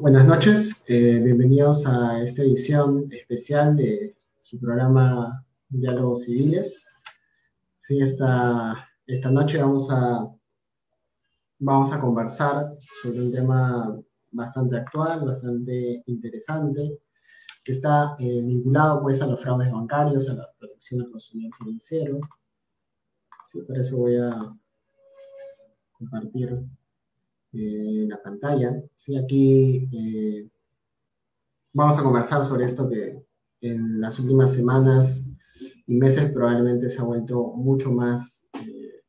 buenas noches, eh, bienvenidos a esta edición especial de su programa Diálogos Civiles. Esta, noche vamos a, vamos a conversar sobre un tema bastante actual, bastante interesante, que está eh, vinculado pues a los fraudes bancarios, a la protección del consumidor financiero. Sí, por eso voy a compartir eh, la pantalla. Sí, aquí eh, vamos a conversar sobre esto que en las últimas semanas y meses probablemente se ha vuelto mucho más eh,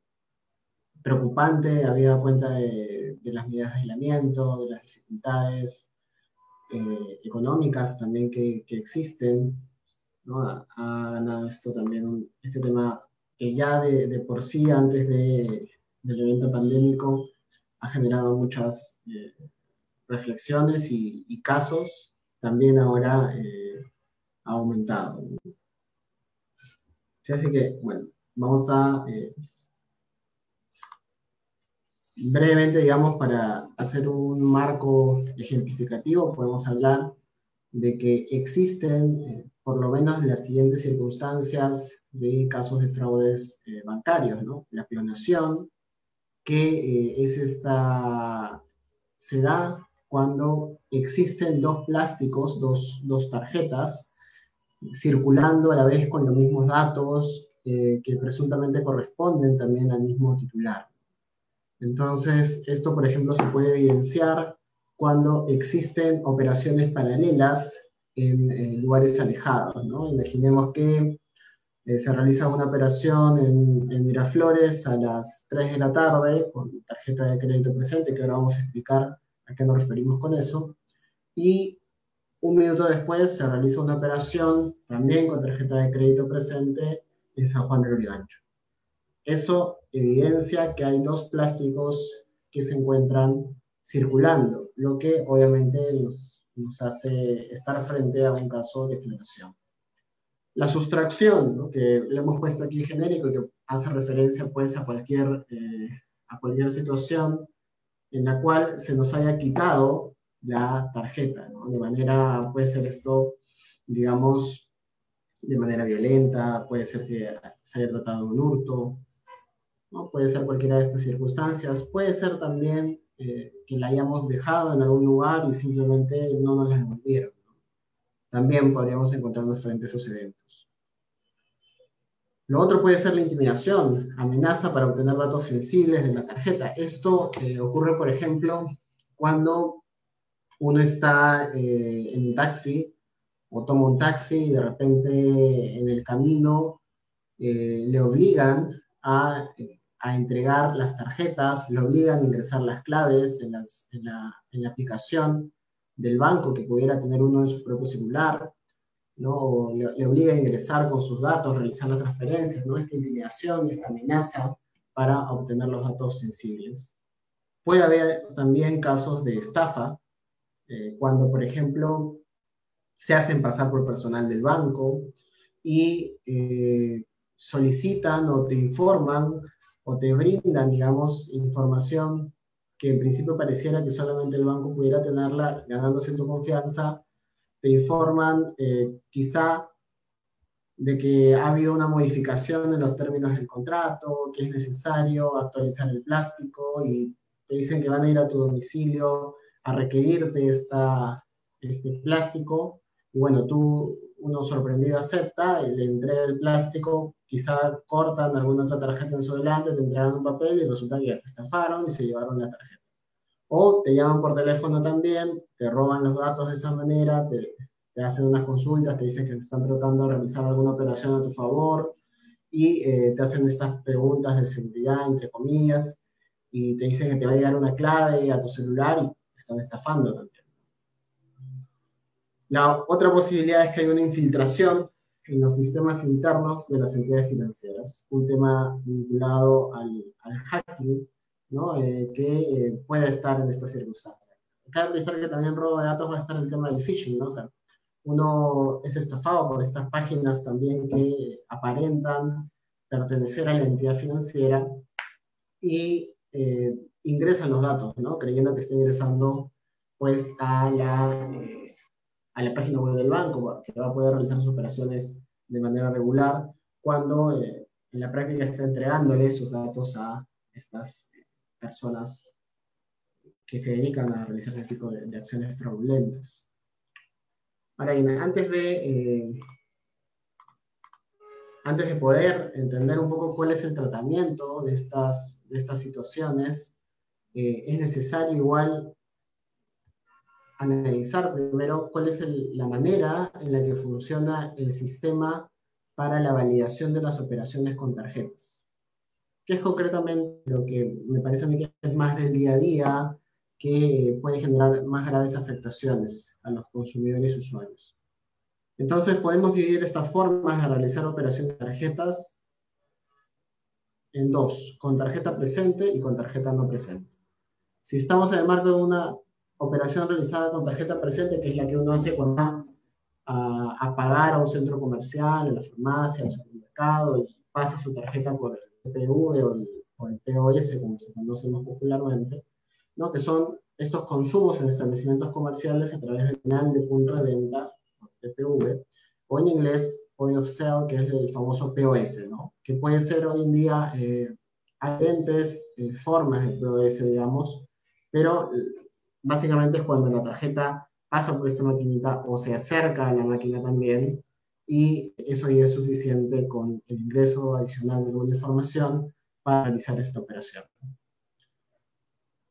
preocupante, habida cuenta de, las medidas de aislamiento, de las dificultades económicas también que, existen. ¿no? Ha, ganado esto también, este tema que ya de, por sí antes del evento pandémico ha generado muchas eh, reflexiones y, casos, también ahora eh, ha aumentado. así que, bueno, vamos a eh, brevemente, digamos, para hacer un marco ejemplificativo, podemos hablar de que existen por lo menos las siguientes circunstancias de casos de fraudes bancarios, ¿no? La clonación, que eh, es esta, se da cuando existen dos plásticos, dos, tarjetas, circulando a la vez con los mismos datos eh, que presuntamente corresponden también al mismo titular. Entonces, esto, por ejemplo, se puede evidenciar cuando existen operaciones paralelas en, lugares alejados. ¿no? Imaginemos que eh, se realiza una operación en, Miraflores a las 3 de la tarde con tarjeta de crédito presente, que ahora vamos a explicar a qué nos referimos con eso. Y un minuto después se realiza una operación también con tarjeta de crédito presente en San Juan del Urigancho. Eso evidencia que hay dos plásticos que se encuentran circulando, lo que obviamente nos, hace estar frente a un caso de clonación. La sustracción, que le hemos puesto aquí genérico y que hace referencia pues a cualquier, eh, a cualquier situación en la cual se nos haya quitado la tarjeta, De manera, puede ser esto, digamos, de manera violenta, puede ser que se haya tratado de un hurto, ¿no? Puede ser cualquiera de estas circunstancias, puede ser también eh, que la hayamos dejado en algún lugar y simplemente no nos la devolvieron también podríamos encontrarnos frente a esos eventos. Lo otro puede ser la intimidación, amenaza para obtener datos sensibles de la tarjeta. Esto eh, ocurre, por ejemplo, cuando uno está eh, en un taxi o toma un taxi y de repente en el camino eh, le obligan a, entregar las tarjetas, le obligan a ingresar las claves en, la, en la aplicación del banco que pudiera tener uno en su propio celular, ¿no? le, obliga a ingresar con sus datos, realizar las transferencias, ¿no? Esta intimidación, esta amenaza para obtener los datos sensibles. Puede haber también casos de estafa, eh, cuando, por ejemplo, se hacen pasar por personal del banco y eh, solicitan o te informan o te brindan, digamos, información que en principio pareciera que solamente el banco pudiera tenerla, ganándose tu confianza, te informan eh, quizá de que ha habido una modificación en los términos del contrato, que es necesario actualizar el plástico y te dicen que van a ir a tu domicilio a requerirte esta, este plástico y bueno, tú, uno sorprendido acepta, le entrega el plástico, quizá cortan alguna otra tarjeta en su delante, te entregan un papel y resulta que ya te estafaron y se llevaron la tarjeta. O te llaman por teléfono también, te roban los datos de esa manera, te, te hacen unas consultas, te dicen que están tratando de realizar alguna operación a tu favor y eh, te hacen estas preguntas de seguridad, entre comillas, y te dicen que te va a llegar una clave a tu celular y están estafando también. La otra posibilidad es que hay una infiltración en los sistemas internos de las entidades financieras, un tema vinculado al, hacking, ¿no? Eh, que eh, puede estar en esta circunstancia. Cabe pensar que también robo de datos va a estar el tema del phishing, ¿no? uno es estafado por estas páginas también que aparentan pertenecer a la entidad financiera y eh, ingresan los datos, ¿no? creyendo que está ingresando pues, a, la, a la página web del banco, que va a poder realizar sus operaciones de manera regular, cuando eh, en la práctica está entregándole sus datos a estas personas que se dedican a realizar ese tipo de, acciones fraudulentas. Ahora antes de, eh, antes de poder entender un poco cuál es el tratamiento de estas, de estas situaciones, eh, es necesario igual analizar primero cuál es la manera en la que funciona el sistema para la validación de las operaciones con tarjetas. ¿Qué es concretamente lo que me parece a mí que es más del día a día, que puede generar más graves afectaciones a los consumidores y usuarios. Entonces podemos dividir estas formas de realizar operaciones de tarjetas en dos, con tarjeta presente y con tarjeta no presente. Si estamos en el marco de una operación realizada con tarjeta presente, que es la que uno hace cuando va a, pagar a un centro comercial, a la farmacia, al supermercado, y pasa su tarjeta por el O el, POS, como se conoce más popularmente, ¿no? que son estos consumos en establecimientos comerciales a través del canal de punto de venta, PPV, o en inglés, point of sale, que es el famoso POS, ¿no? que puede ser hoy en día eh, diferentes eh, formas de POS, digamos, pero básicamente es cuando la tarjeta pasa por esta maquinita o se acerca a la máquina también, y eso ya es suficiente con el ingreso adicional de alguna información para realizar esta operación.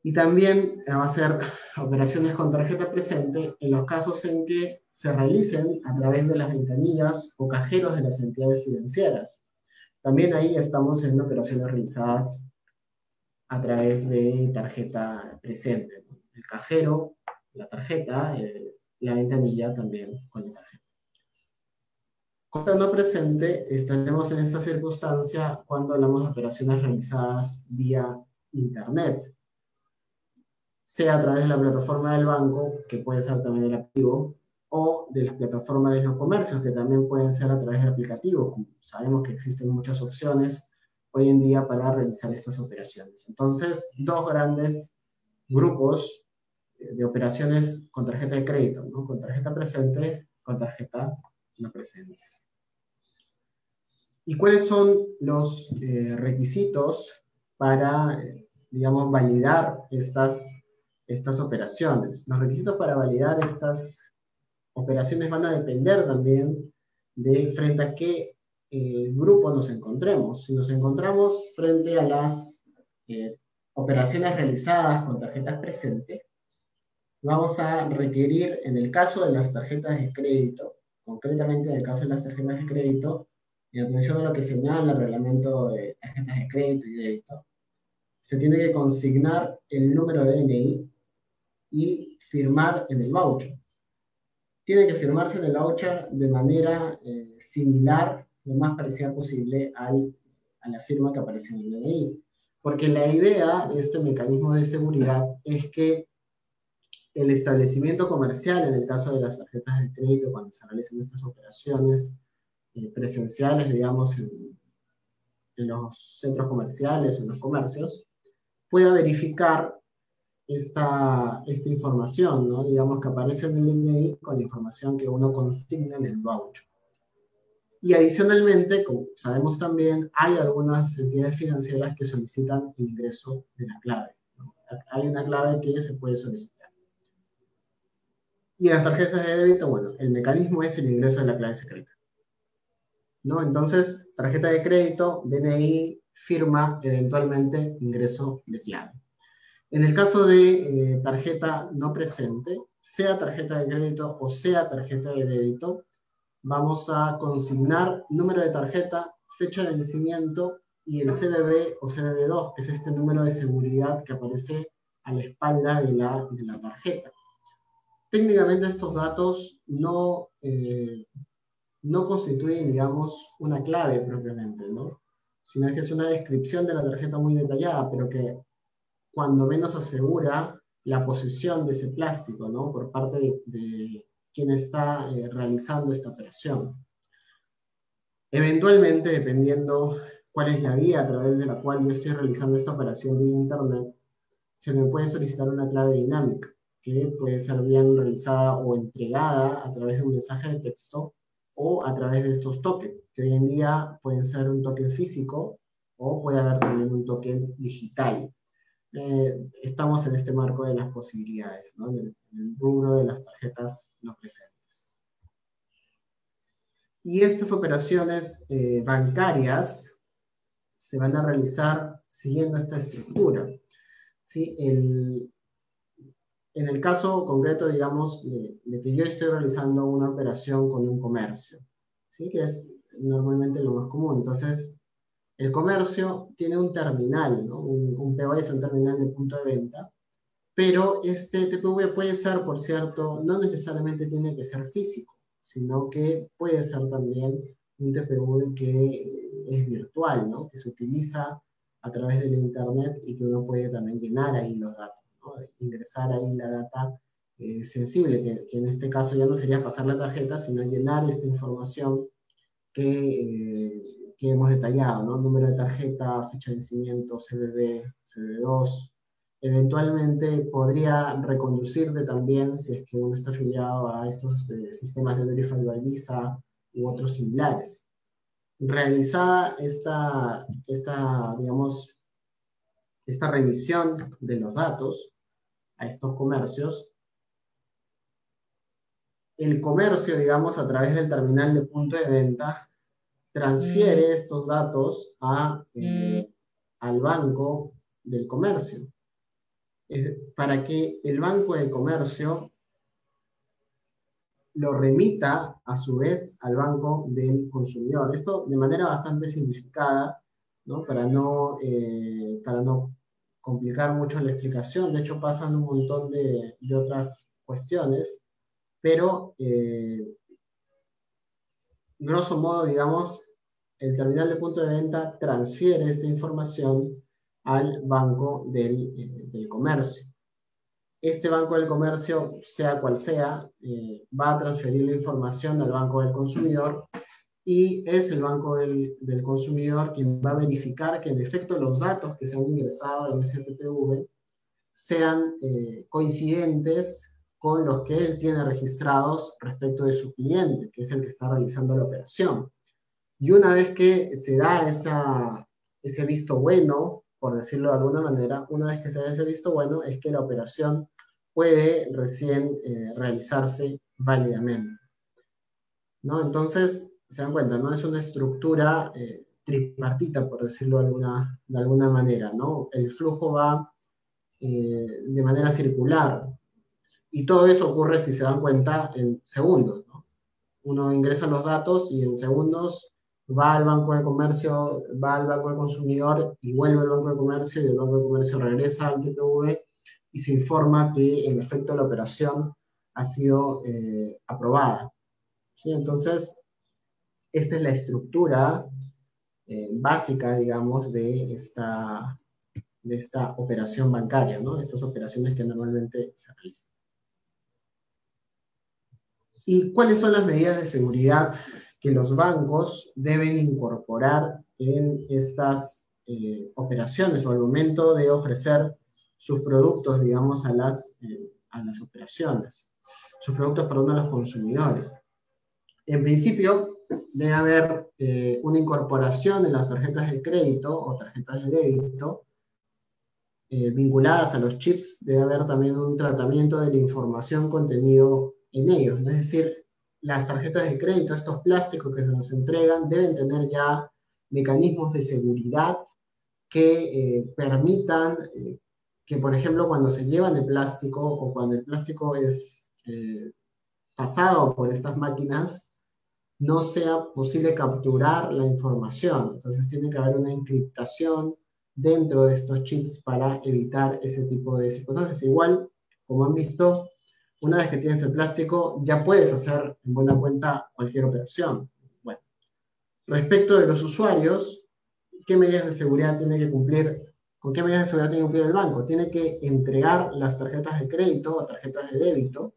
Y también va a ser operaciones con tarjeta presente en los casos en que se realicen a través de las ventanillas o cajeros de las entidades financieras. También ahí estamos en operaciones realizadas a través de tarjeta presente. El cajero, la tarjeta, eh, la ventanilla también con la. Con no presente, estaremos en esta circunstancia cuando hablamos de operaciones realizadas vía Internet sea a través de la plataforma del banco, que puede ser también el activo, o de las plataformas de los comercios, que también pueden ser a través del aplicativo. Sabemos que existen muchas opciones hoy en día para realizar estas operaciones. Entonces, dos grandes grupos de operaciones con tarjeta de crédito, ¿no? con tarjeta presente, con tarjeta no presente. ¿Y cuáles son los eh, requisitos para, digamos, validar estas estas operaciones. Los requisitos para validar estas operaciones van a depender también de frente a qué eh, grupo nos encontremos. Si nos encontramos frente a las eh, operaciones realizadas con tarjetas presentes, vamos a requerir, en el caso de las tarjetas de crédito, concretamente en el caso de las tarjetas de crédito, y atención a lo que señala el reglamento de tarjetas de crédito y débito, se tiene que consignar el número de DNI y firmar en el voucher. Tiene que firmarse en el voucher de manera eh, similar, lo más parecida posible al, a la firma que aparece en el DNI. Porque la idea de este mecanismo de seguridad es que el establecimiento comercial, en el caso de las tarjetas de crédito, cuando se realicen estas operaciones eh, presenciales, digamos, en, en, los centros comerciales o en los comercios, pueda verificar esta, esta información, ¿no? digamos que aparece en el DNI con la información que uno consigna en el voucher. Y adicionalmente, como sabemos también, hay algunas entidades financieras que solicitan el ingreso de la clave. Hay una clave que se puede solicitar. Y en las tarjetas de débito, bueno, el mecanismo es el ingreso de la clave secreta. ¿No? Entonces, tarjeta de crédito, DNI, firma, eventualmente ingreso de clave. En el caso de eh, tarjeta no presente, sea tarjeta de crédito o sea tarjeta de débito, vamos a consignar número de tarjeta, fecha de vencimiento y el CBB o CBB2, que es este número de seguridad que aparece a la espalda de la, de la tarjeta. Técnicamente estos datos no, eh, no constituyen, digamos, una clave propiamente, ¿no? sino que es una descripción de la tarjeta muy detallada, pero que cuando menos asegura la posesión de ese plástico, ¿no? Por parte de, quien está eh, realizando esta operación. Eventualmente, dependiendo cuál es la vía a través de la cual yo estoy realizando esta operación vía Internet, se me puede solicitar una clave dinámica que puede ser bien realizada o entregada a través de un mensaje de texto o a través de estos tokens, que hoy en día pueden ser un token físico o puede haber también un token digital. Eh, estamos en este marco de las posibilidades, ¿no? en, el, rubro de las tarjetas no presentes. Y estas operaciones eh, bancarias se van a realizar siguiendo esta estructura. ¿sí? El, en el caso concreto, digamos, de, que yo estoy realizando una operación con un comercio, ¿sí? que es normalmente lo más común. Entonces, el comercio tiene un terminal, un, un un terminal de punto de venta, pero este TPV puede ser, por cierto, no necesariamente tiene que ser físico, sino que puede ser también un TPV que es virtual, ¿no? que se utiliza a través del Internet y que uno puede también llenar ahí los datos ingresar ahí la data eh, sensible, que, en este caso ya no sería pasar la tarjeta, sino llenar esta información que, eh, que hemos detallado, ¿no? Número de tarjeta, fecha de vencimiento, CBB, CB2. Eventualmente podría reconducirte también si es que uno está afiliado a estos eh, sistemas de Verify by Visa u otros similares. Realizada esta, esta, digamos, esta revisión de los datos, a estos comercios, el comercio, digamos, a través del terminal de punto de venta, transfiere mm. estos datos a, eh, al banco del comercio, para que el banco del comercio lo remita a su vez al banco del consumidor. Esto de manera bastante simplificada, ¿no? Para, no, eh, para no complicar mucho la explicación. De hecho, pasan un montón de, otras cuestiones, pero eh, grosso modo, digamos, el terminal de punto de venta transfiere esta información al banco del, eh, del comercio. Este banco del comercio, sea cual sea, eh, va a transferir la información al banco del consumidor y es el Banco del, Consumidor quien va a verificar que en efecto los datos que se han ingresado en ese TPV sean eh, coincidentes con los que él tiene registrados respecto de su cliente, que es el que está realizando la operación. Y una vez que se da esa, ese visto bueno, por decirlo de alguna manera, una vez que se da ese visto bueno, es que la operación puede recién eh, realizarse válidamente. ¿No? Entonces, se dan cuenta, ¿no? Es una estructura eh, tripartita, por decirlo de alguna, manera, ¿no? El flujo va eh, de manera circular. Y todo eso ocurre, si se dan cuenta, en segundos, ¿no? Uno ingresa los datos y en segundos va al banco de comercio, va al banco del consumidor y vuelve al banco de comercio y el banco de comercio regresa al TPV y se informa que en efecto la operación ha sido eh, aprobada. ¿Sí? Entonces, esta es la estructura eh, básica, digamos, de esta, de esta operación bancaria, ¿no? Estas operaciones que normalmente se realizan. ¿Y cuáles son las medidas de seguridad que los bancos deben incorporar en estas eh, operaciones o al momento de ofrecer sus productos, digamos, a las, eh, a las operaciones? Sus productos, perdón, a los consumidores. En principio, debe haber eh, una incorporación en las tarjetas de crédito o tarjetas de débito eh, vinculadas a los chips, debe haber también un tratamiento de la información contenido en ellos. Es decir, las tarjetas de crédito, estos plásticos que se nos entregan, deben tener ya mecanismos de seguridad que eh, permitan que, por ejemplo, cuando se llevan de plástico o cuando el plástico es pasado por estas máquinas, no sea posible capturar la información. Entonces tiene que haber una encriptación dentro de estos chips para evitar ese tipo de circunstancias. Igual, como han visto, una vez que tienes el plástico, ya puedes hacer en buena cuenta cualquier operación. Bueno, respecto de los usuarios, ¿qué medidas de seguridad tiene que cumplir? ¿Con qué medidas de seguridad tiene que cumplir el banco? Tiene que entregar las tarjetas de crédito o tarjetas de débito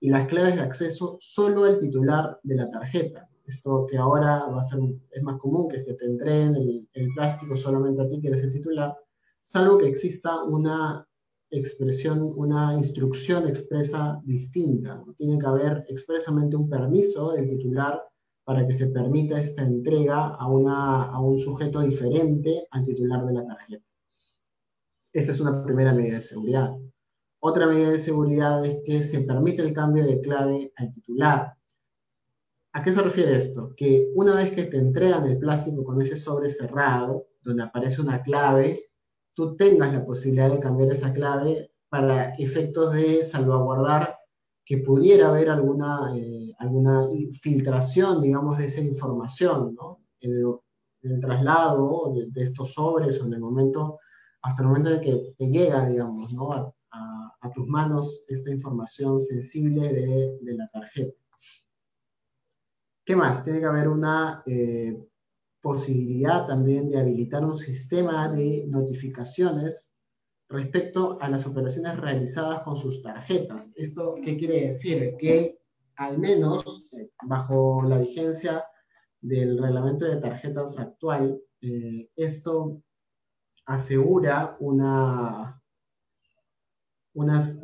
y las claves de acceso solo al titular de la tarjeta. Es Esto que ahora va a ser, es más común, que es que te entreguen el, el plástico solamente a ti, que eres el titular, salvo que exista una expresión, una instrucción expresa distinta. Tiene que haber expresamente un permiso del titular para que se permita esta entrega a, una, a un sujeto diferente al titular de la tarjeta. Esa es una primera medida de seguridad. Otra medida de seguridad es que se permite el cambio de clave al titular. ¿A qué se refiere esto? Que una vez que te entregan el plástico con ese sobre cerrado, donde aparece una clave, tú tengas la posibilidad de cambiar esa clave para efectos de salvaguardar que pudiera haber alguna, eh, alguna filtración, digamos, de esa información, ¿no? En el, traslado de, estos sobres o en el momento, hasta el momento en que te llega, digamos, ¿no? A, tus manos esta información sensible de, de, la tarjeta. ¿Qué más? Tiene que haber una eh, posibilidad también de habilitar un sistema de notificaciones respecto a las operaciones realizadas con sus tarjetas. ¿Esto qué quiere decir? Que al menos eh, bajo la vigencia del reglamento de tarjetas actual, eh, esto asegura una, unas,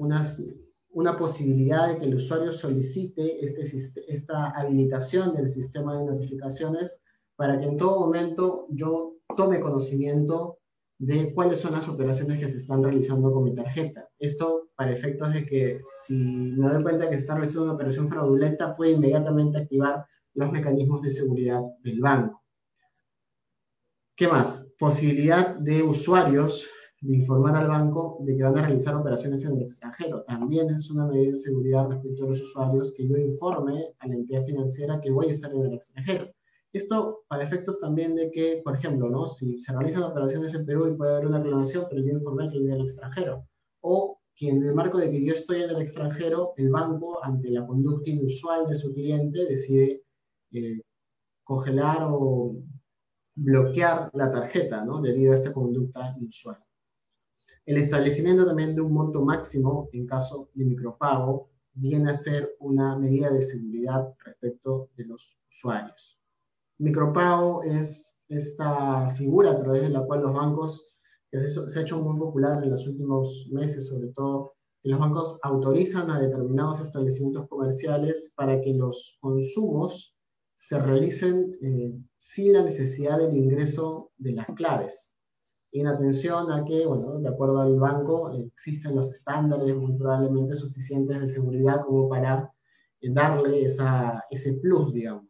una posibilidad de que el usuario solicite este, esta habilitación del sistema de notificaciones para que en todo momento yo tome conocimiento de cuáles son las operaciones que se están realizando con mi tarjeta. Esto para efectos de que si me doy cuenta que se está realizando una operación fraudulenta, puede inmediatamente activar los mecanismos de seguridad del banco. ¿Qué más? Posibilidad de usuarios de informar al banco de que van a realizar operaciones en el extranjero. También es una medida de seguridad respecto a los usuarios que yo informe a la entidad financiera que voy a estar en el extranjero. Esto para efectos también de que, por ejemplo, ¿no? si se realizan operaciones en Perú y puede haber una clonación, pero yo informé que en el extranjero. O que en el marco de que yo estoy en el extranjero, el banco, ante la conducta inusual de su cliente, decide eh, congelar o bloquear la tarjeta, ¿no? Debido a esta conducta inusual. El establecimiento también de un monto máximo en caso de micropago viene a ser una medida de seguridad respecto de los usuarios. Micropago es esta figura a través de la cual los bancos, que se ha hecho muy popular en los últimos meses, sobre todo, que los bancos autorizan a determinados establecimientos comerciales para que los consumos se realicen eh, sin la necesidad del ingreso de las claves. En atención a que, bueno, de acuerdo al banco, existen los estándares muy probablemente suficientes de seguridad como para eh, darle esa, ese plus, digamos.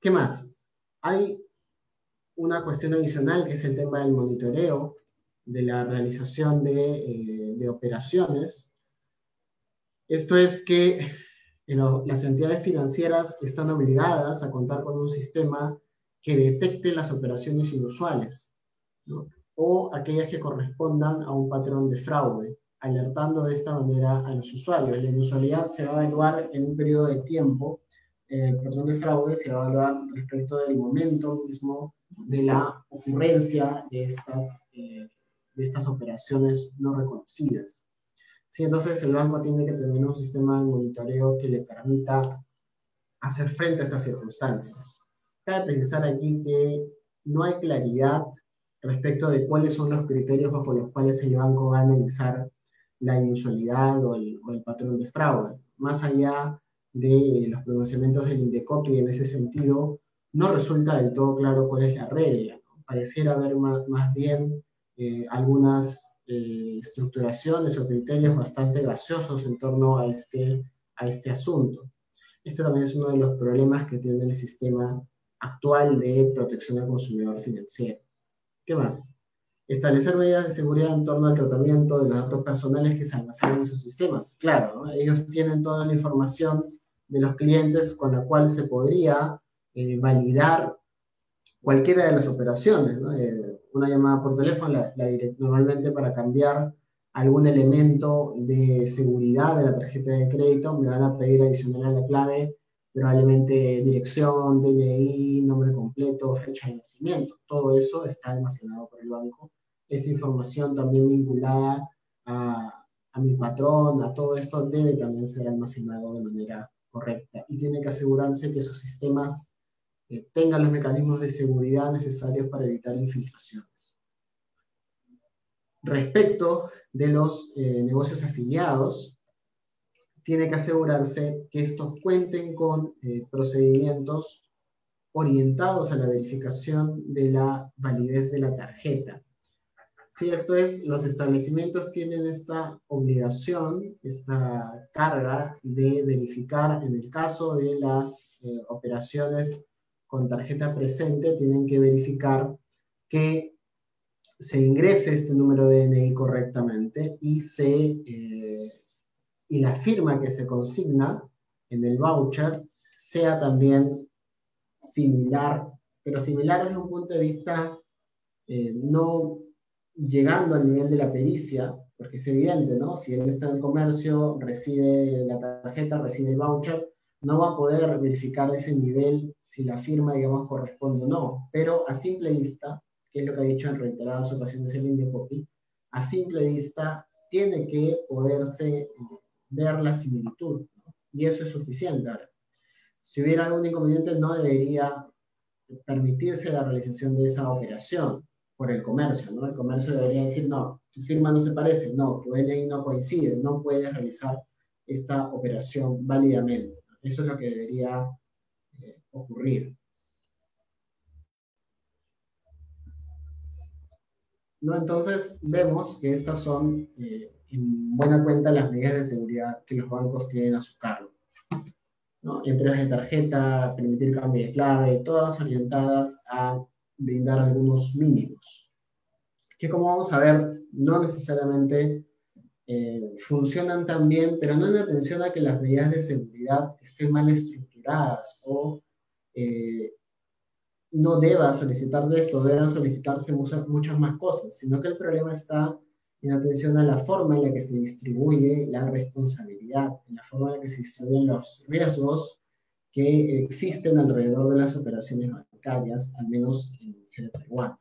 ¿Qué más? Hay una cuestión adicional que es el tema del monitoreo de la realización de, eh, operaciones. Esto es que las entidades financieras están obligadas a contar con un sistema que detecte las operaciones inusuales o aquellas que correspondan a un patrón de fraude, alertando de esta manera a los usuarios. La inusualidad se va a evaluar en un periodo de tiempo el patrón de fraude se va a evaluar respecto del momento mismo de la ocurrencia de estas, eh, de estas operaciones no reconocidas. Sí, entonces el banco tiene que tener un sistema de monitoreo que le permita hacer frente a estas circunstancias. Cabe precisar aquí que no hay claridad respecto de cuáles son los criterios bajo los cuales el banco va a analizar la inusualidad o el, o el patrón de fraude. Más allá de los pronunciamientos del INDECOP y en ese sentido no resulta del todo claro cuál es la regla. Pareciera haber más, más bien eh, algunas eh, estructuraciones o criterios bastante gaseosos en torno a este, a este asunto. Este también es uno de los problemas que tiene el sistema actual de protección al consumidor financiero. ¿Qué más? Establecer medidas de seguridad en torno al tratamiento de los datos personales que se almacenan en sus sistemas. Claro, ellos tienen toda la información de los clientes con la cual se podría eh, validar cualquiera de las operaciones. Eh, una llamada por teléfono, la, normalmente para cambiar algún elemento de seguridad de la tarjeta de crédito, me van a pedir adicional a la clave probablemente dirección, DNI, nombre completo, fecha de nacimiento. Todo eso está almacenado por el banco. Esa información también vinculada a, a mi patrón, a todo esto, debe también ser almacenado de manera correcta y tiene que asegurarse que sus sistemas eh, tengan los mecanismos de seguridad necesarios para evitar infiltraciones. Respecto de los eh, negocios afiliados, tiene que asegurarse que estos cuenten con eh, procedimientos orientados a la verificación de la validez de la tarjeta. Sí, esto es, los establecimientos tienen esta obligación, esta carga de verificar, en el caso de las eh, operaciones con tarjeta presente, tienen que verificar que se ingrese este número de DNI correctamente y, se, eh, y la firma que se consigna en el voucher sea también similar, pero similar desde un punto de vista eh, no llegando al nivel de la pericia, porque es evidente, ¿no? Si él está en el comercio, recibe la tarjeta, recibe el voucher, no va a poder verificar ese nivel si la firma, digamos, corresponde o no. Pero a simple vista, que es lo que ha dicho en reiteradas ocasiones el Indecopi, a simple vista tiene que poderse eh, ver la similitud, y eso es suficiente. Ahora, si hubiera algún inconveniente, no debería permitirse la realización de esa operación por el comercio, ¿no? El comercio debería decir, no, tu firma no se parece, no, tu DNI no coincide, no puedes realizar esta operación válidamente. Eso es lo que debería eh, ocurrir. ¿no? Entonces vemos que estas son eh, en buena cuenta las medidas de seguridad que los bancos tienen a su cargo. ¿no? Entregas de tarjeta, permitir cambio de clave, todas orientadas a brindar algunos mínimos. Que como vamos a ver, no necesariamente eh, funcionan tan bien, pero no en atención a que las medidas de seguridad estén mal estructuradas o eh, no deba solicitar de eso, deban solicitarse muchas más cosas, sino que el problema está en atención a la forma en la que se distribuye la responsabilidad, en la forma en la que se distribuyen los riesgos que existen alrededor de las operaciones bancarias, al menos en el Taiwán.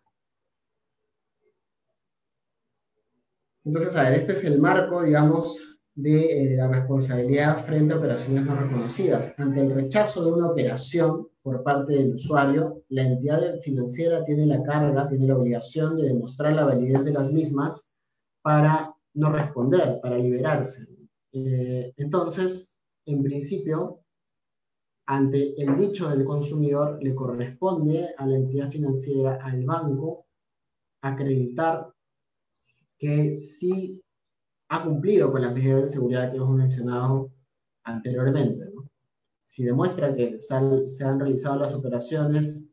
Entonces, a ver, este es el marco, digamos, de eh, la responsabilidad frente a operaciones no reconocidas. Ante el rechazo de una operación por parte del usuario, la entidad financiera tiene la carga, tiene la obligación de demostrar la validez de las mismas para no responder, para liberarse. Eh, entonces, en principio, ante el dicho del consumidor, le corresponde a la entidad financiera, al banco, acreditar que sí ha cumplido con las medidas de seguridad que hemos mencionado anteriormente. Si demuestra que se han, realizado las operaciones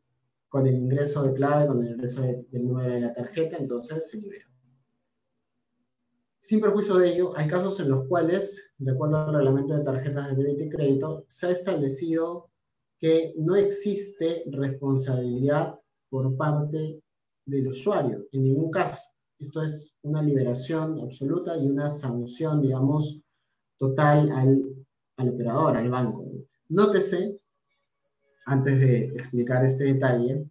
con el ingreso de clave, con el ingreso del número de la tarjeta, entonces se libera. Sin perjuicio de ello, hay casos en los cuales, de acuerdo al reglamento de tarjetas de débito y crédito, se ha establecido que no existe responsabilidad por parte del usuario, en ningún caso. Esto es una liberación absoluta y una sanción, digamos, total al, operador, al banco. Nótese, antes de explicar este detalle,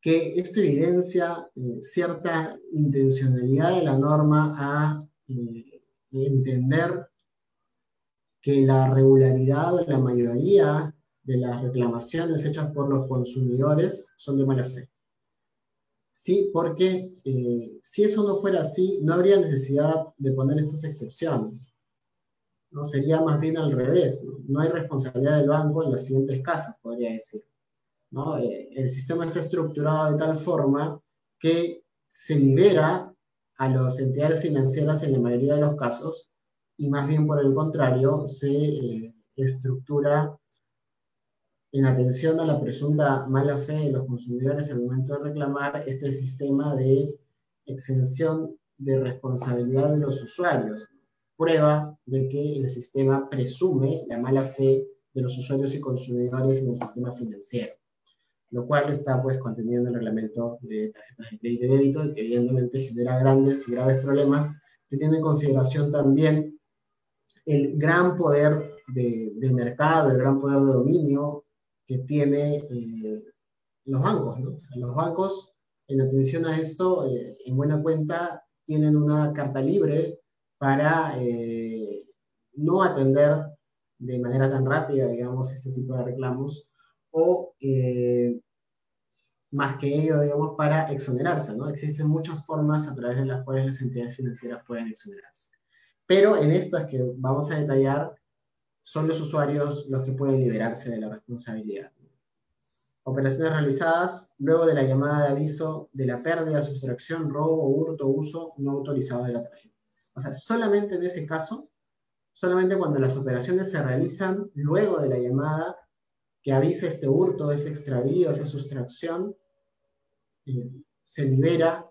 que esto evidencia eh, cierta intencionalidad de la norma a eh, entender que la regularidad o la mayoría de las reclamaciones hechas por los consumidores son de mala fe. ¿sí? Porque eh, si eso no fuera así, no habría necesidad de poner estas excepciones. ¿no? Sería más bien al revés. ¿no? hay responsabilidad del banco en los siguientes casos, podría decir. ¿no? Eh, el sistema está estructurado de tal forma que se libera a las entidades financieras en la mayoría de los casos y más bien por el contrario se eh, estructura en atención a la presunta mala fe de los consumidores al momento de reclamar este sistema de exención de responsabilidad de los usuarios, prueba de que el sistema presume la mala fe de los usuarios y consumidores en el sistema financiero, lo cual está pues contenido en el reglamento de tarjetas de crédito y débito y que evidentemente genera grandes y graves problemas, teniendo en consideración también el gran poder de, mercado, el gran poder de dominio que tiene eh, los bancos. los bancos, en atención a esto, eh, en buena cuenta, tienen una carta libre para eh, no atender de manera tan rápida, digamos, este tipo de reclamos, o eh, más que ello, digamos, para exonerarse, ¿no? Existen muchas formas a través de las cuales las entidades financieras pueden exonerarse. Pero en estas que vamos a detallar, son los usuarios los que pueden liberarse de la responsabilidad. Operaciones realizadas luego de la llamada de aviso de la pérdida, sustracción, robo, hurto, uso no autorizado de la tarjeta. O sea, solamente en ese caso, solamente cuando las operaciones se realizan luego de la llamada que avisa este hurto, ese extravío, esa sustracción, eh, se libera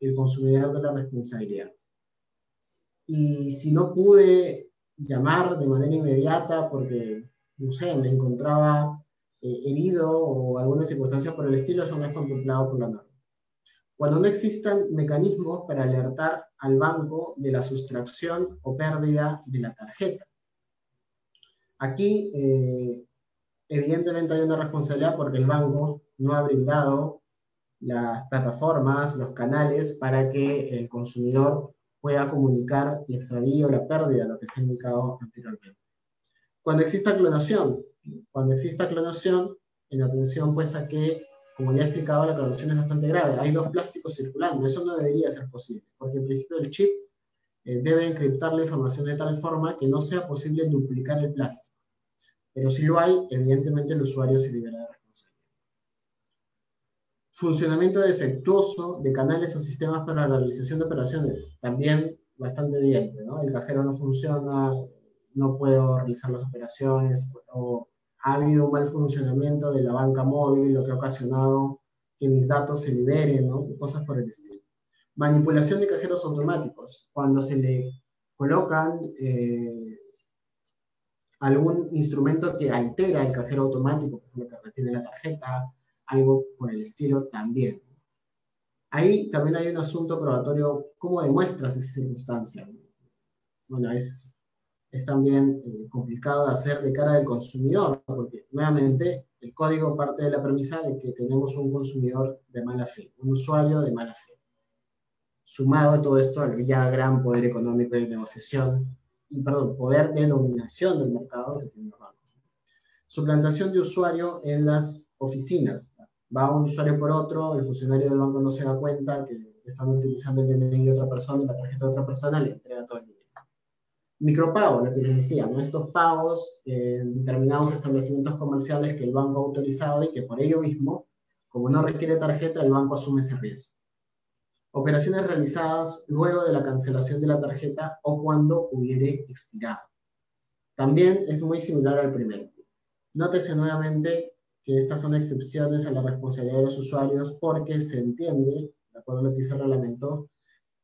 el consumidor de la responsabilidad. Y si no pude llamar de manera inmediata porque, no sé, me encontraba eh, herido o alguna circunstancia por el estilo, eso no es contemplado por la norma. Cuando no existan mecanismos para alertar al banco de la sustracción o pérdida de la tarjeta. Aquí, eh, evidentemente hay una responsabilidad porque el banco no ha brindado las plataformas, los canales para que el consumidor pueda comunicar el extravío, la pérdida, lo que se ha indicado anteriormente. Cuando exista clonación, cuando exista clonación, en atención pues a que, como ya he explicado, la clonación es bastante grave. Hay dos plásticos circulando, eso no debería ser posible, porque en principio el chip eh, debe encriptar la información de tal forma que no sea posible duplicar el plástico. Pero si lo hay, evidentemente el usuario se libera de responsabilidad. Funcionamiento defectuoso de canales o sistemas para la realización de operaciones, también bastante evidente, ¿no? El cajero no funciona, no puedo realizar las operaciones, o ha habido un mal funcionamiento de la banca móvil, lo que ha ocasionado que mis datos se liberen, ¿no? Cosas por el estilo. Manipulación de cajeros automáticos, cuando se le colocan eh, algún instrumento que altera el cajero automático, por ejemplo, que retiene la tarjeta, algo por el estilo también. Ahí también hay un asunto probatorio, ¿cómo demuestras esa circunstancia? Bueno, es es también eh, complicado de hacer de cara del consumidor, porque nuevamente el código parte de la premisa de que tenemos un consumidor de mala fe, un usuario de mala fe. Sumado a todo esto al ya gran poder económico de negociación, perdón, poder de dominación del mercado que tienen los bancos. Suplantación de usuario en las oficinas. Va un usuario por otro, el funcionario del banco no se da cuenta que están utilizando el DNI de otra persona la tarjeta de otra persona, le entrega todo el dinero micropago, lo que les decía, estos pagos en determinados establecimientos comerciales que el banco ha autorizado y que por ello mismo, como no requiere tarjeta, el banco asume ese riesgo. Operaciones realizadas luego de la cancelación de la tarjeta o cuando hubiere expirado. También es muy similar al primero. Nótese nuevamente que estas son excepciones a la responsabilidad de los usuarios porque se entiende, de acuerdo a lo que dice el reglamento,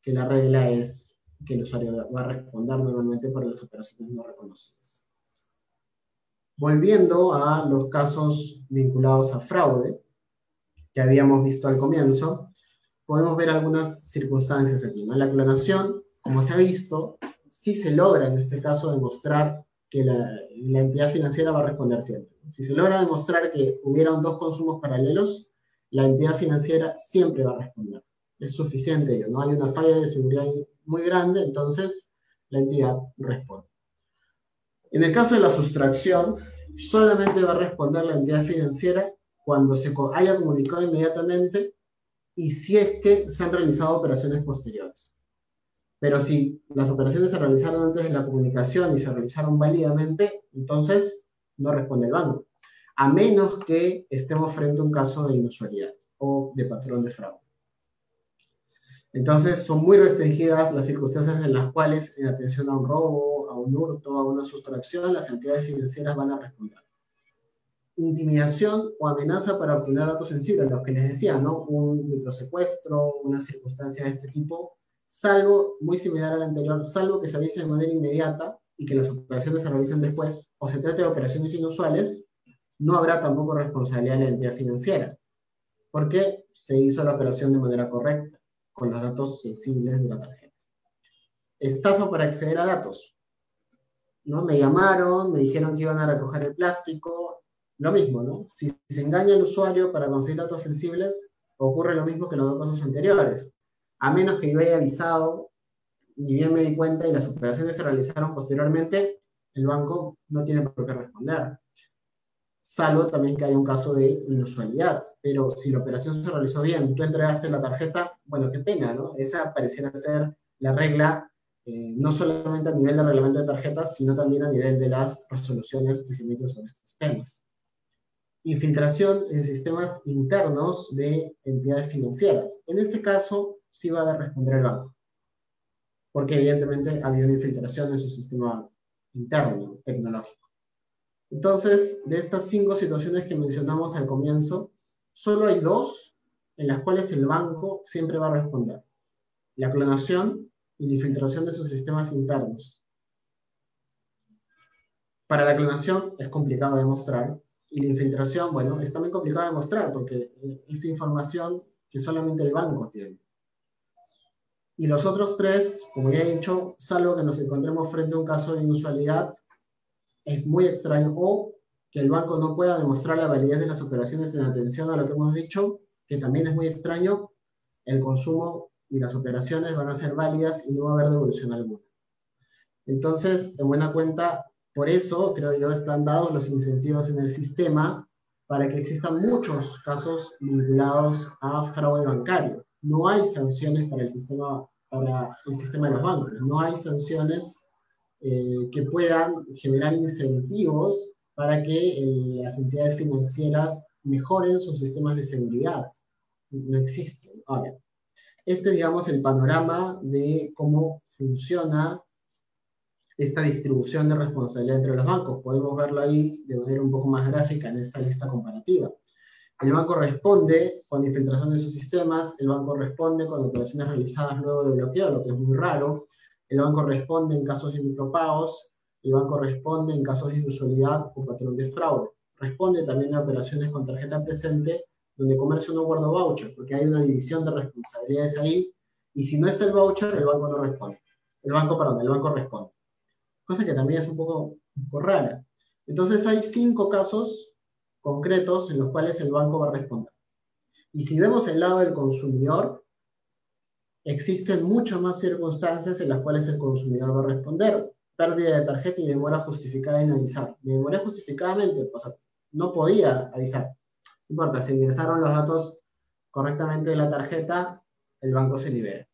que la regla es que el usuario va a responder normalmente por las operaciones no reconocidas. Volviendo a los casos vinculados a fraude, que habíamos visto al comienzo, podemos ver algunas circunstancias aquí. ¿no? La clonación, como se ha visto, sí se logra en este caso demostrar que la, la, entidad financiera va a responder siempre. Si se logra demostrar que hubieron dos consumos paralelos, la entidad financiera siempre va a responder. Es suficiente ello, no hay una falla de seguridad muy grande, entonces la entidad responde. En el caso de la sustracción, solamente va a responder la entidad financiera cuando se haya comunicado inmediatamente y si es que se han realizado operaciones posteriores. Pero si las operaciones se realizaron antes de la comunicación y se realizaron válidamente, entonces no responde el banco, a menos que estemos frente a un caso de inusualidad o de patrón de fraude. Entonces, son muy restringidas las circunstancias en las cuales, en atención a un robo, a un hurto, a una sustracción, las entidades financieras van a responder. Intimidación o amenaza para obtener datos sensibles, los que les decía, ¿no? Un microsecuestro, una circunstancia de este tipo, salvo, muy similar al anterior, salvo que se avise de manera inmediata y que las operaciones se realicen después, o se trate de operaciones inusuales, no habrá tampoco responsabilidad de la entidad financiera, porque se hizo la operación de manera correcta con los datos sensibles de la tarjeta. Estafa para acceder a datos. ¿no? Me llamaron, me dijeron que iban a recoger el plástico, lo mismo, ¿no? Si se engaña al usuario para conseguir datos sensibles, ocurre lo mismo que en los dos casos anteriores. A menos que yo haya avisado, ni bien me di cuenta y las operaciones se realizaron posteriormente, el banco no tiene por qué responder. Salvo también que haya un caso de inusualidad. Pero si la operación se realizó bien, tú entregaste la tarjeta, bueno, qué pena, ¿no? Esa pareciera ser la regla, eh, no solamente a nivel de reglamento de tarjetas, sino también a nivel de las resoluciones que se emiten sobre estos temas. Infiltración en sistemas internos de entidades financieras. En este caso, sí va a responder el banco, porque evidentemente había una infiltración en su sistema interno, tecnológico. Entonces, de estas cinco situaciones que mencionamos al comienzo, solo hay dos en las cuales el banco siempre va a responder. La clonación y la infiltración de sus sistemas internos. Para la clonación es complicado demostrar y la infiltración, bueno, es también complicado demostrar porque es información que solamente el banco tiene. Y los otros tres, como ya he dicho, salvo que nos encontremos frente a un caso de inusualidad, es muy extraño, o que el banco no pueda demostrar la validez de las operaciones en atención a lo que hemos dicho, que también es muy extraño, el consumo y las operaciones van a ser válidas y no va a haber devolución alguna. Entonces, en buena cuenta, por eso creo yo están dados los incentivos en el sistema para que existan muchos casos vinculados a fraude bancario no hay sanciones para el sistema, para el sistema de los bancos, no hay sanciones eh, que puedan generar incentivos para que las entidades financieras mejoren sus sistemas de seguridad. No existen. Ahora, este, digamos, el panorama de cómo funciona esta distribución de responsabilidad entre los bancos. Podemos verlo ahí de manera un poco más gráfica en esta lista comparativa. El banco responde con infiltración de sus sistemas, el banco responde con operaciones realizadas luego de bloqueo, lo que es muy raro, el banco responde en casos de micropagos, el banco responde en casos de inusualidad o patrón de fraude. Responde también a operaciones con tarjeta presente donde comercio no guarda voucher, porque hay una división de responsabilidades ahí, y si no está el voucher, el banco no responde. El banco, perdón, el banco responde. Cosa que también es un poco, un poco rara. Entonces hay cinco casos concretos en los cuales el banco va a responder. Y si vemos el lado del consumidor, existen muchas más circunstancias en las cuales el consumidor va a responder. Pérdida de tarjeta y demora justificada en avisar. Me demoré justificadamente, o sea, no podía avisar. No importa, si ingresaron los datos correctamente de la tarjeta, el banco se libera.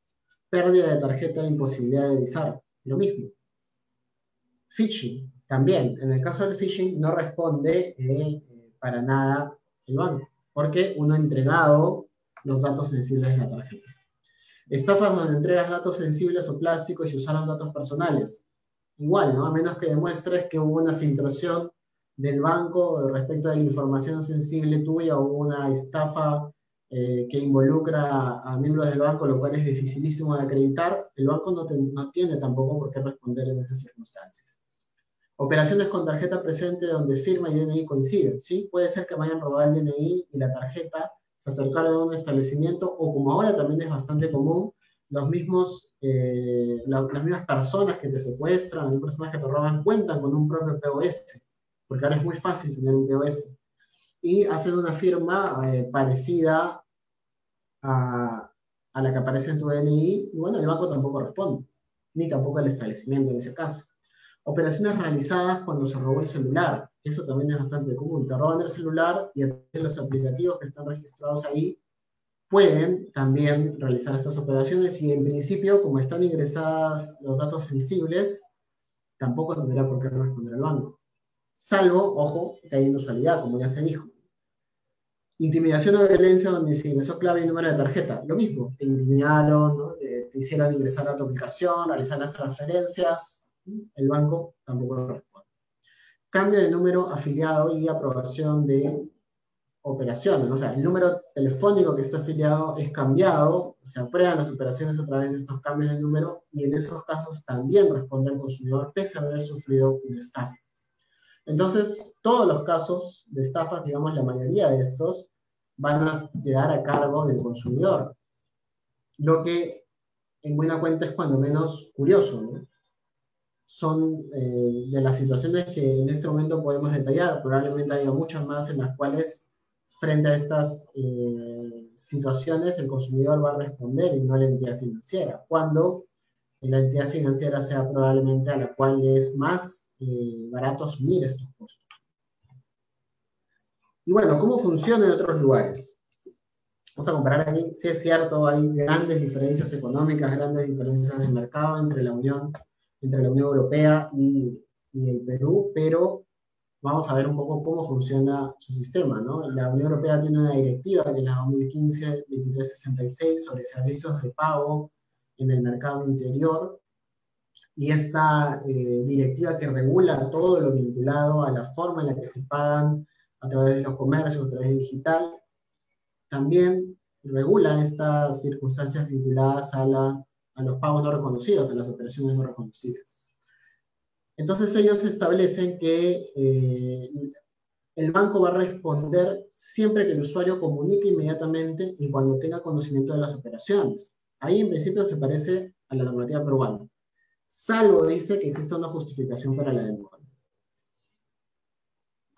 Pérdida de tarjeta e imposibilidad de avisar, lo mismo. Phishing, también. En el caso del phishing no responde eh, para nada el banco, porque uno ha entregado los datos sensibles de la tarjeta. Estafas donde entregas datos sensibles o plásticos y usaron datos personales. Igual, ¿no? A menos que demuestres que hubo una filtración del banco respecto de la información sensible tuya o una estafa eh, que involucra a, miembros del banco, lo cual es dificilísimo de acreditar, el banco no, no tiene tampoco por qué responder en esas circunstancias. Operaciones con tarjeta presente donde firma y DNI coinciden, ¿sí? Puede ser que me hayan robado el DNI y la tarjeta, se acercaron a un establecimiento, o como ahora también es bastante común, los mismos, eh, las mismas personas que te secuestran, las personas que te roban, cuentan con un propio POS, porque ahora es muy fácil tener un POS. Y hacen una firma eh, parecida a, a la que aparece en tu DNI, y bueno, el banco tampoco responde, ni tampoco el establecimiento en ese caso. Operaciones realizadas cuando se robó el celular. Eso también es bastante común. Te roban el celular y los aplicativos que están registrados ahí pueden también realizar estas operaciones y en principio, como están ingresadas los datos sensibles, tampoco tendrá por qué responder al banco. Salvo, ojo, que hay inusualidad, como ya se dijo. Intimidación o violencia donde se ingresó clave y número de tarjeta. Lo mismo, te intimidaron, te hicieron ingresar a tu aplicación, realizar las transferencias, el banco tampoco responde. Cambio de número afiliado y aprobación de operaciones. O sea, el número telefónico que está afiliado es cambiado, se aprueban las operaciones a través de estos cambios de número y en esos casos también responde el consumidor pese a haber sufrido una estafa. Entonces, todos los casos de estafa, digamos la mayoría de estos, van a llegar a cargo del consumidor. Lo que en buena cuenta es cuando menos curioso, ¿no? Son eh, de las situaciones que en este momento podemos detallar. Probablemente haya muchas más en las cuales, frente a estas eh, situaciones, el consumidor va a responder y no la entidad financiera. Cuando la entidad financiera sea probablemente a la cual es más eh, barato asumir estos costos. Y bueno, ¿cómo funciona en otros lugares? Vamos a comparar aquí, sí es cierto, hay grandes diferencias económicas, grandes diferencias de mercado entre la Unión, entre la Unión Europea y, y el Perú, pero vamos a ver un poco cómo funciona su sistema. ¿no? La Unión Europea tiene una directiva que es la 2015-2366 sobre servicios de pago en el mercado interior y esta eh, directiva que regula todo lo vinculado a la forma en la que se pagan a través de los comercios, a través de digital, también regula estas circunstancias vinculadas a, a los pagos no reconocidos, a las operaciones no reconocidas. Entonces ellos establecen que eh, el banco va a responder siempre que el usuario comunique inmediatamente y cuando tenga conocimiento de las operaciones. Ahí en principio se parece a la normativa peruana, salvo dice que existe una justificación para la demora.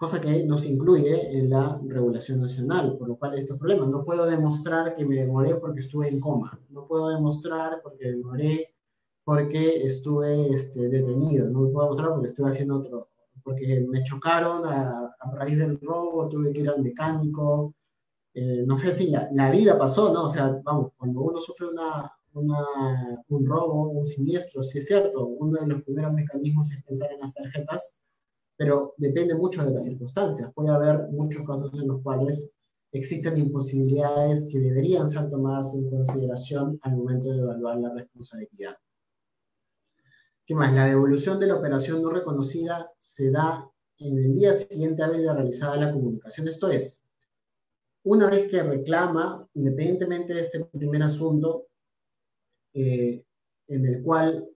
Cosa que no se incluye en la regulación nacional, por lo cual estos problemas. No puedo demostrar que me demoré porque estuve en coma. No puedo demostrar porque demoré porque estuve este, detenido, no puedo mostrar porque estuve haciendo otro, porque me chocaron a, raíz del robo, tuve que ir al mecánico, eh, no sé, en fin, la, vida pasó, ¿no? O sea, vamos, cuando uno sufre una, una, un robo, un siniestro, sí es cierto, uno de los primeros mecanismos es pensar en las tarjetas, pero depende mucho de las circunstancias. Puede haber muchos casos en los cuales existen imposibilidades que deberían ser tomadas en consideración al momento de evaluar la responsabilidad. ¿Qué más? La devolución de la operación no reconocida se da en el día siguiente a de realizada la comunicación. Esto es, una vez que reclama, independientemente de este primer asunto, eh, en el cual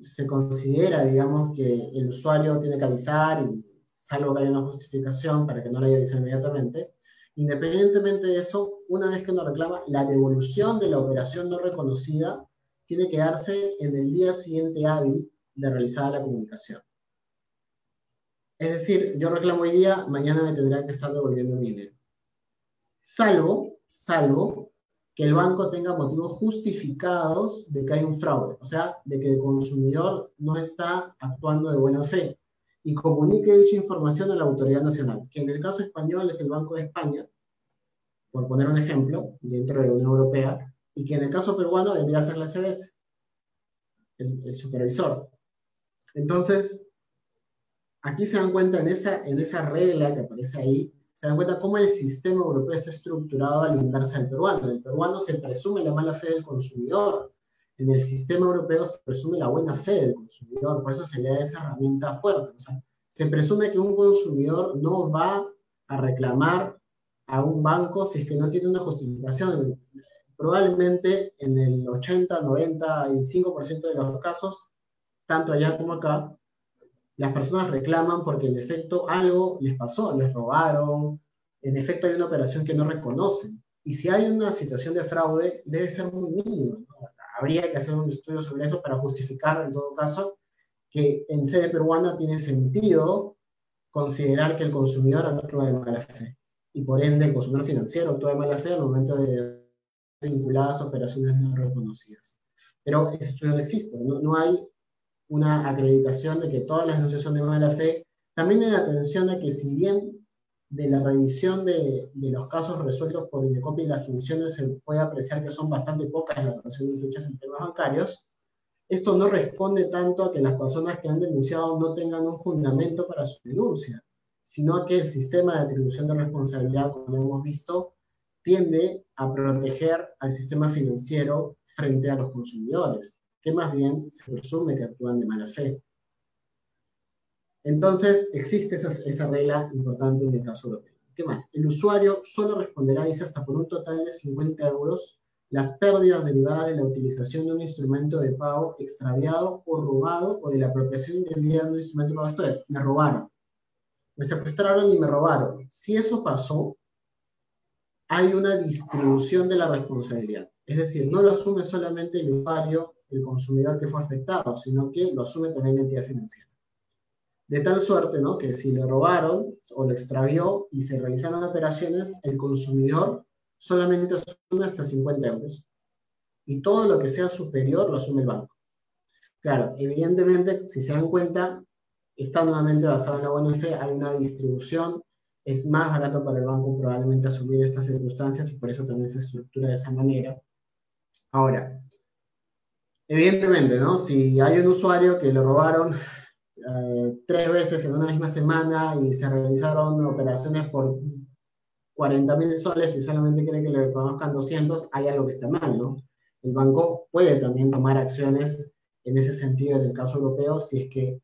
se considera, digamos, que el usuario tiene que avisar y salvo que haya una justificación para que no le haya avisado inmediatamente, independientemente de eso, una vez que uno reclama, la devolución de la operación no reconocida tiene que darse en el día siguiente hábil de realizada la comunicación. Es decir, yo reclamo hoy día, mañana me tendrá que estar devolviendo mi dinero. Salvo, salvo que el banco tenga motivos justificados de que hay un fraude, o sea, de que el consumidor no está actuando de buena fe y comunique dicha información a la autoridad nacional, que en el caso español es el Banco de España, por poner un ejemplo, dentro de la Unión Europea, y que en el caso peruano vendría a ser la CBS, el, supervisor. Entonces, aquí se dan cuenta en esa, en esa regla que aparece ahí, se dan cuenta cómo el sistema europeo está estructurado al inverso del peruano. En el peruano se presume la mala fe del consumidor. En el sistema europeo se presume la buena fe del consumidor. Por eso se le da esa herramienta fuerte. O sea, se presume que un consumidor no va a reclamar a un banco si es que no tiene una justificación probablemente en el 80, 95% de los casos, tanto allá como acá, las personas reclaman porque en efecto algo les pasó, les robaron, en efecto hay una operación que no reconocen. Y si hay una situación de fraude, debe ser muy mínima. Habría que hacer un estudio sobre eso para justificar, en todo caso, que en sede peruana tiene sentido considerar que el consumidor actúa de mala fe. Y por ende, el consumidor financiero actúa de mala fe al momento de vinculadas a operaciones no reconocidas. Pero ese estudio no existe, no, hay una acreditación de que todas las denuncias de mala fe. También hay atención a que si bien de la revisión de, de, los casos resueltos por Indecopy y las sanciones se puede apreciar que son bastante pocas las operaciones hechas en temas bancarios, esto no responde tanto a que las personas que han denunciado no tengan un fundamento para su denuncia, sino a que el sistema de atribución de responsabilidad, como hemos visto, tiende a proteger al sistema financiero frente a los consumidores, que más bien se presume que actúan de mala fe. Entonces, existe esa, regla importante en el caso europeo. ¿Qué más? El usuario solo responderá, dice, hasta por un total de 50 euros las pérdidas derivadas de la utilización de un instrumento de pago extraviado o robado o de la apropiación indebida de un instrumento de pago. Esto es, me robaron. Me secuestraron y me robaron. Si eso pasó, hay una distribución de la responsabilidad. Es decir, no lo asume solamente el usuario, el consumidor que fue afectado, sino que lo asume también la entidad financiera. De tal suerte ¿no? que si le robaron o lo extravió y se realizaron operaciones, el consumidor solamente asume hasta 50 euros. Y todo lo que sea superior lo asume el banco. Claro, evidentemente, si se dan cuenta, está nuevamente basado en la buena fe, hay una distribución, es más barato para el banco probablemente asumir estas circunstancias y por eso también se estructura de esa manera. Ahora, evidentemente, ¿no? Si hay un usuario que lo robaron eh, tres veces en una misma semana y se realizaron operaciones por 40 mil soles y solamente quiere que le reconozcan 200, hay algo que está mal, ¿no? El banco puede también tomar acciones en ese sentido en el caso europeo si es que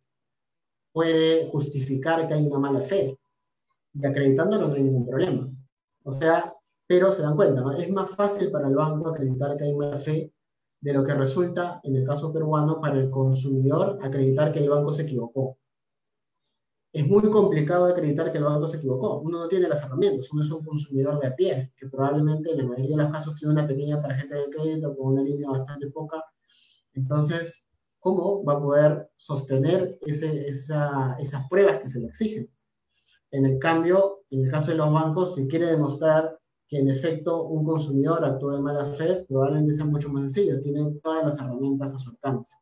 puede justificar que hay una mala fe. Y acreditándolo no hay ningún problema. O sea, pero se dan cuenta, ¿no? es más fácil para el banco acreditar que hay mala fe de lo que resulta, en el caso peruano, para el consumidor acreditar que el banco se equivocó. Es muy complicado acreditar que el banco se equivocó. Uno no tiene las herramientas, uno es un consumidor de a pie, que probablemente en la mayoría de los casos tiene una pequeña tarjeta de crédito con una línea bastante poca. Entonces, ¿cómo va a poder sostener esas pruebas que se le exigen? En el cambio, en el caso de los bancos, si quiere demostrar que en efecto un consumidor actúa de mala fe, probablemente sea mucho más sencillo, tiene todas las herramientas a su alcance.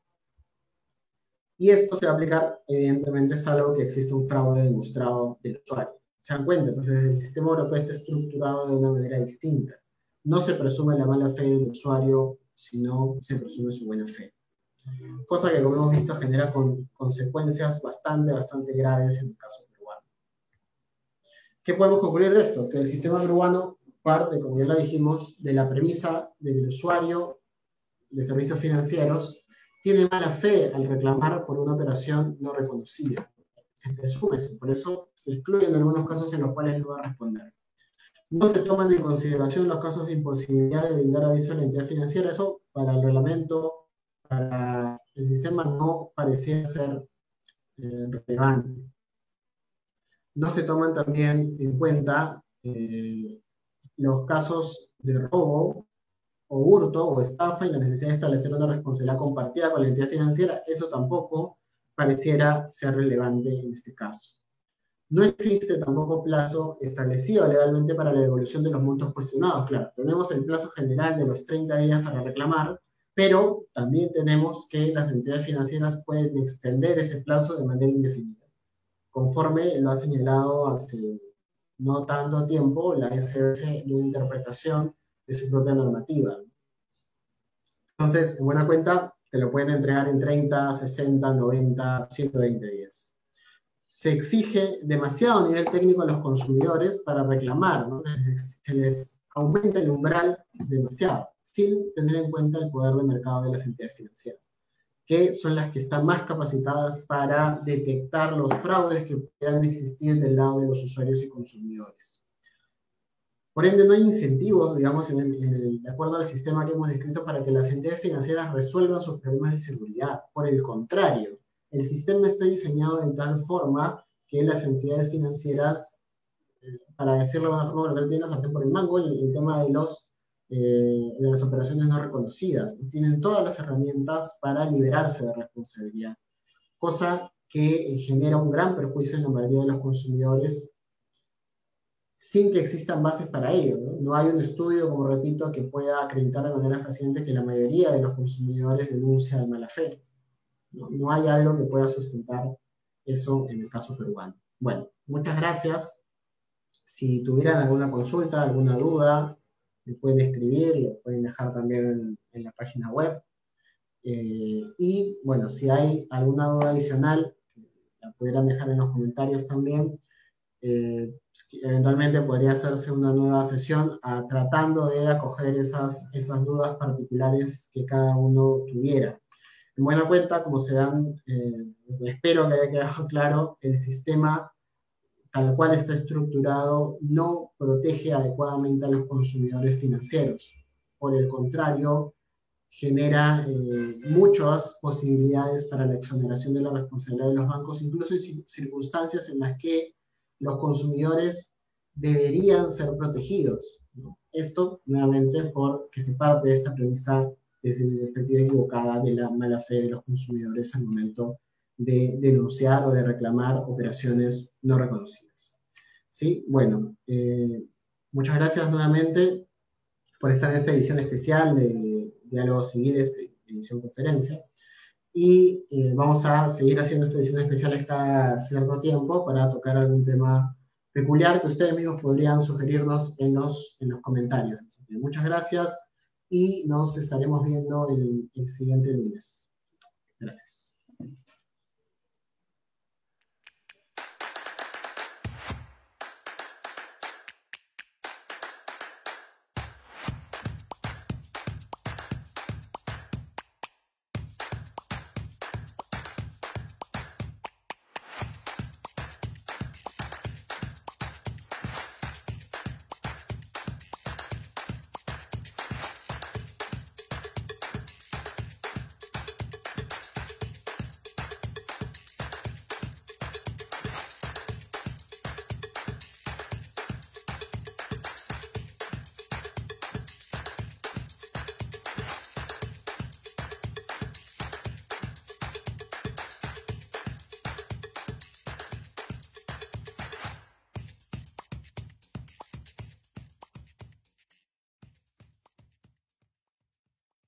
Y esto se va a aplicar, evidentemente, es algo que existe un fraude demostrado del usuario. ¿Se dan cuenta? Entonces, el sistema europeo está estructurado de una manera distinta. No se presume la mala fe del usuario, sino se presume su buena fe. Cosa que, como hemos visto, genera con, consecuencias bastante, bastante graves en el caso peruano. ¿Qué podemos concluir de esto? Que el sistema peruano parte, como ya lo dijimos, de la premisa del usuario de servicios financieros tiene mala fe al reclamar por una operación no reconocida. Se presume eso, por eso se excluyen algunos casos en los cuales no va a responder. No se toman en consideración los casos de imposibilidad de brindar aviso a la entidad financiera. Eso para el reglamento, para el sistema no parecía ser eh, relevante. No se toman también en cuenta eh, los casos de robo o hurto o estafa y la necesidad de establecer una responsabilidad compartida con la entidad financiera, eso tampoco pareciera ser relevante en este caso. No existe tampoco plazo establecido legalmente para la devolución de los montos cuestionados. Claro, tenemos el plazo general de los 30 días para reclamar, pero también tenemos que las entidades financieras pueden extender ese plazo de manera indefinida, conforme lo ha señalado hace no tanto tiempo la SBS de una interpretación de su propia normativa. Entonces, en buena cuenta, te lo pueden entregar en 30, 60, 90, 120 días. Se exige demasiado nivel técnico a los consumidores para reclamar, ¿no? se les aumenta el umbral demasiado, sin tener en cuenta el poder de mercado de las entidades financieras que son las que están más capacitadas para detectar los fraudes que puedan existir del lado de los usuarios y consumidores. Por ende, no hay incentivos, digamos, en el, de acuerdo al sistema que hemos descrito, para que las entidades financieras resuelvan sus problemas de seguridad. Por el contrario, el sistema está diseñado de tal forma que las entidades financieras, eh, para decirlo de una forma que tienen la por el mango, el, el tema de los eh, de las operaciones no reconocidas. Tienen todas las herramientas para liberarse de responsabilidad, cosa que genera un gran perjuicio en la mayoría de los consumidores sin que existan bases para ello. ¿no? hay un estudio, como repito, que pueda acreditar de manera fehaciente que la mayoría de los consumidores denuncia de mala fe. ¿no? no hay algo que pueda sustentar eso en el caso peruano. Bueno, muchas gracias. Si tuvieran alguna consulta, alguna duda, me pueden escribir, lo pueden dejar también en, la página web. Eh, y bueno, si hay alguna duda adicional, la pudieran dejar en los comentarios también. Eh, eventualmente podría hacerse una nueva sesión ah, tratando de acoger esas, esas dudas particulares que cada uno tuviera. En buena cuenta, como se dan, eh, espero que haya quedado claro, el sistema tal cual está estructurado, no protege adecuadamente a los consumidores financieros. Por el contrario, genera eh, muchas posibilidades para la exoneración de la responsabilidad de los bancos, incluso en circunstancias en las que los consumidores deberían ser protegidos. Esto, nuevamente, porque se parte de esta premisa desde la perspectiva equivocada de la mala fe de los consumidores al momento de denunciar o de reclamar operaciones no reconocidas. ¿Sí? Bueno, eh, muchas gracias nuevamente por estar en esta edición especial de Diálogos Civiles, edición conferencia. y eh, vamos a seguir haciendo estas ediciones especiales cada cierto tiempo para tocar algún tema peculiar que ustedes mismos podrían sugerirnos en los, en los comentarios. muchas gracias y nos estaremos viendo el, el siguiente lunes. Gracias.